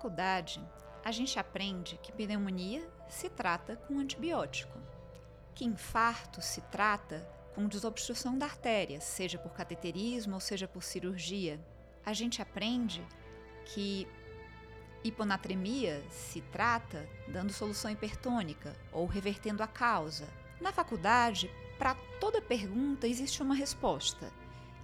faculdade, a gente aprende que pneumonia se trata com antibiótico, que infarto se trata com desobstrução da artéria, seja por cateterismo ou seja por cirurgia. A gente aprende que hiponatremia se trata dando solução hipertônica ou revertendo a causa. Na faculdade, para toda pergunta existe uma resposta.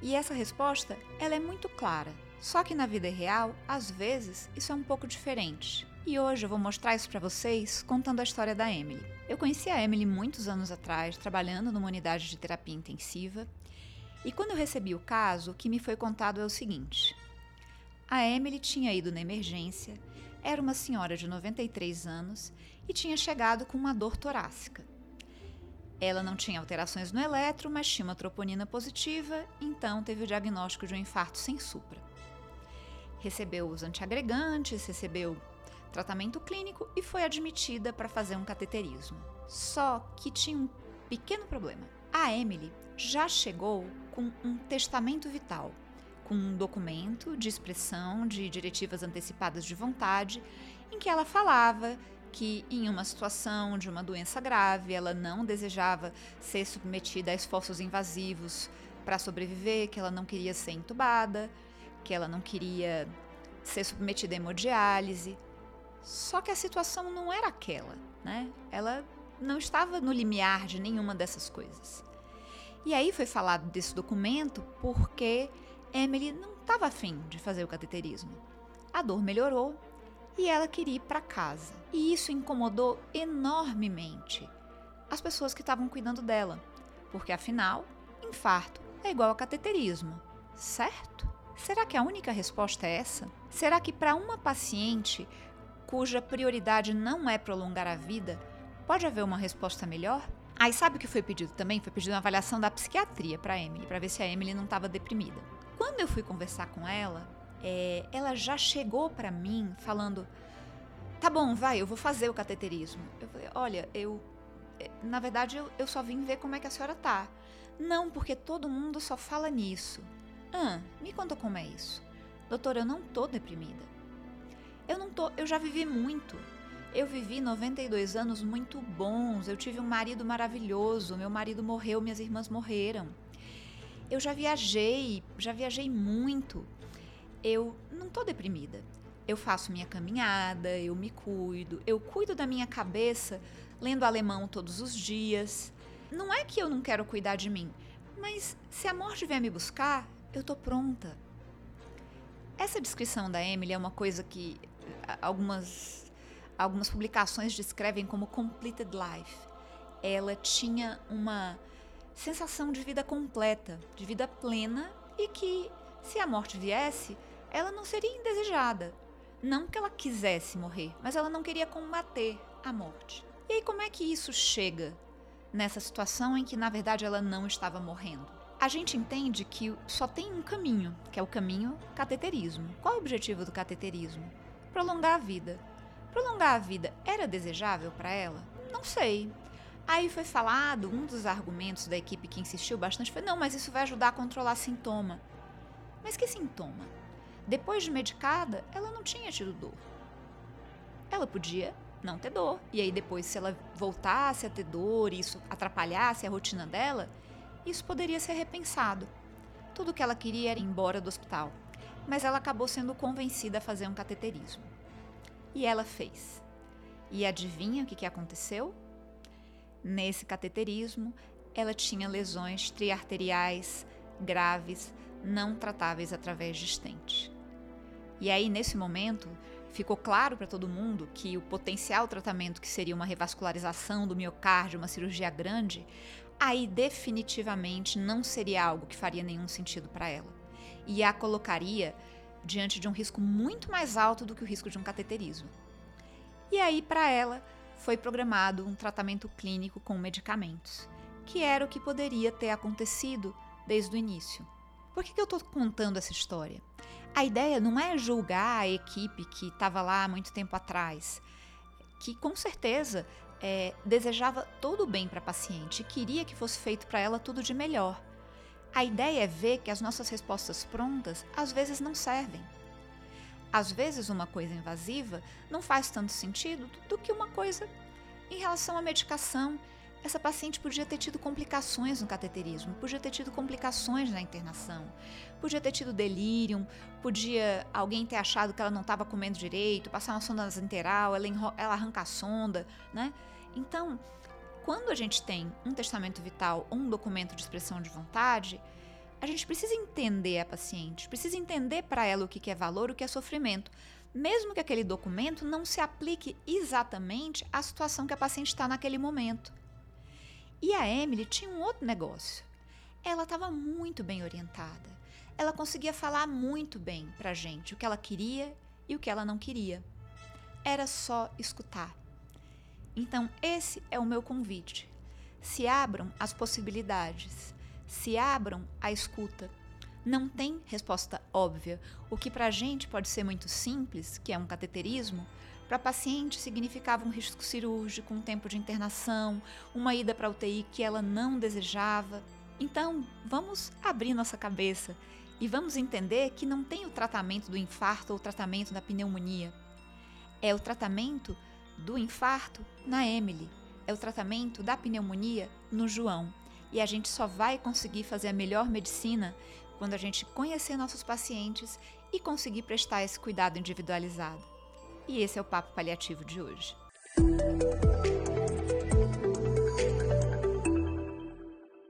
E essa resposta, ela é muito clara. Só que na vida real, às vezes, isso é um pouco diferente. E hoje eu vou mostrar isso para vocês contando a história da Emily. Eu conheci a Emily muitos anos atrás, trabalhando numa unidade de terapia intensiva. E quando eu recebi o caso, o que me foi contado é o seguinte: a Emily tinha ido na emergência, era uma senhora de 93 anos e tinha chegado com uma dor torácica. Ela não tinha alterações no eletro, mas tinha uma troponina positiva, então teve o diagnóstico de um infarto sem supra. Recebeu os antiagregantes, recebeu tratamento clínico e foi admitida para fazer um cateterismo. Só que tinha um pequeno problema. A Emily já chegou com um testamento vital, com um documento de expressão de diretivas antecipadas de vontade, em que ela falava que em uma situação de uma doença grave, ela não desejava ser submetida a esforços invasivos para sobreviver, que ela não queria ser entubada, que ela não queria ser submetida a hemodiálise. Só que a situação não era aquela, né? Ela não estava no limiar de nenhuma dessas coisas. E aí foi falado desse documento porque Emily não estava afim de fazer o cateterismo. A dor melhorou e ela queria ir para casa. E isso incomodou enormemente as pessoas que estavam cuidando dela, porque afinal, infarto é igual a cateterismo, certo? Será que a única resposta é essa? Será que para uma paciente cuja prioridade não é prolongar a vida, pode haver uma resposta melhor? Aí sabe o que foi pedido também? Foi pedido uma avaliação da psiquiatria para Emily, para ver se a Emily não estava deprimida. Quando eu fui conversar com ela, é, ela já chegou para mim falando: tá bom, vai, eu vou fazer o cateterismo. Eu falei: olha, eu. É, na verdade, eu, eu só vim ver como é que a senhora tá. Não, porque todo mundo só fala nisso. Ah, me conta como é isso. Doutora, eu não tô deprimida. Eu não tô, eu já vivi muito. Eu vivi 92 anos muito bons. Eu tive um marido maravilhoso. Meu marido morreu, minhas irmãs morreram. Eu já viajei, já viajei muito. Eu não tô deprimida. Eu faço minha caminhada, eu me cuido, eu cuido da minha cabeça lendo alemão todos os dias. Não é que eu não quero cuidar de mim, mas se a morte vier me buscar, eu tô pronta. Essa descrição da Emily é uma coisa que algumas algumas publicações descrevem como completed life. Ela tinha uma sensação de vida completa, de vida plena e que, se a morte viesse, ela não seria indesejada. Não que ela quisesse morrer, mas ela não queria combater a morte. E aí, como é que isso chega nessa situação em que, na verdade, ela não estava morrendo? A gente entende que só tem um caminho, que é o caminho cateterismo. Qual é o objetivo do cateterismo? Prolongar a vida. Prolongar a vida era desejável para ela? Não sei. Aí foi falado, um dos argumentos da equipe que insistiu bastante foi: não, mas isso vai ajudar a controlar sintoma. Mas que sintoma? Depois de medicada, ela não tinha tido dor. Ela podia não ter dor. E aí, depois, se ela voltasse a ter dor e isso atrapalhasse a rotina dela, isso poderia ser repensado. Tudo o que ela queria era ir embora do hospital. Mas ela acabou sendo convencida a fazer um cateterismo. E ela fez. E adivinha o que, que aconteceu? Nesse cateterismo, ela tinha lesões triarteriais graves, não tratáveis através de stent. E aí, nesse momento, ficou claro para todo mundo que o potencial tratamento, que seria uma revascularização do miocárdio, uma cirurgia grande, aí definitivamente não seria algo que faria nenhum sentido para ela. E a colocaria diante de um risco muito mais alto do que o risco de um cateterismo. E aí, para ela, foi programado um tratamento clínico com medicamentos, que era o que poderia ter acontecido desde o início. Por que, que eu estou contando essa história? A ideia não é julgar a equipe que estava lá há muito tempo atrás, que com certeza é, desejava todo o bem para a paciente e queria que fosse feito para ela tudo de melhor. A ideia é ver que as nossas respostas prontas às vezes não servem. às vezes uma coisa invasiva não faz tanto sentido do que uma coisa em relação à medicação. Essa paciente podia ter tido complicações no cateterismo, podia ter tido complicações na internação, podia ter tido delírio, podia alguém ter achado que ela não estava comendo direito, passar uma sonda nasointeral, ela, ela arranca a sonda, né? Então, quando a gente tem um testamento vital ou um documento de expressão de vontade, a gente precisa entender a paciente, precisa entender para ela o que é valor, o que é sofrimento, mesmo que aquele documento não se aplique exatamente à situação que a paciente está naquele momento. E a Emily tinha um outro negócio. Ela estava muito bem orientada. Ela conseguia falar muito bem para a gente o que ela queria e o que ela não queria. Era só escutar. Então, esse é o meu convite. Se abram as possibilidades se abram à escuta. Não tem resposta óbvia. O que para a gente pode ser muito simples, que é um cateterismo, para paciente significava um risco cirúrgico, um tempo de internação, uma ida para UTI que ela não desejava. Então, vamos abrir nossa cabeça e vamos entender que não tem o tratamento do infarto ou o tratamento da pneumonia. É o tratamento do infarto na Emily. É o tratamento da pneumonia no João. E a gente só vai conseguir fazer a melhor medicina quando a gente conhecer nossos pacientes e conseguir prestar esse cuidado individualizado. E esse é o papo paliativo de hoje.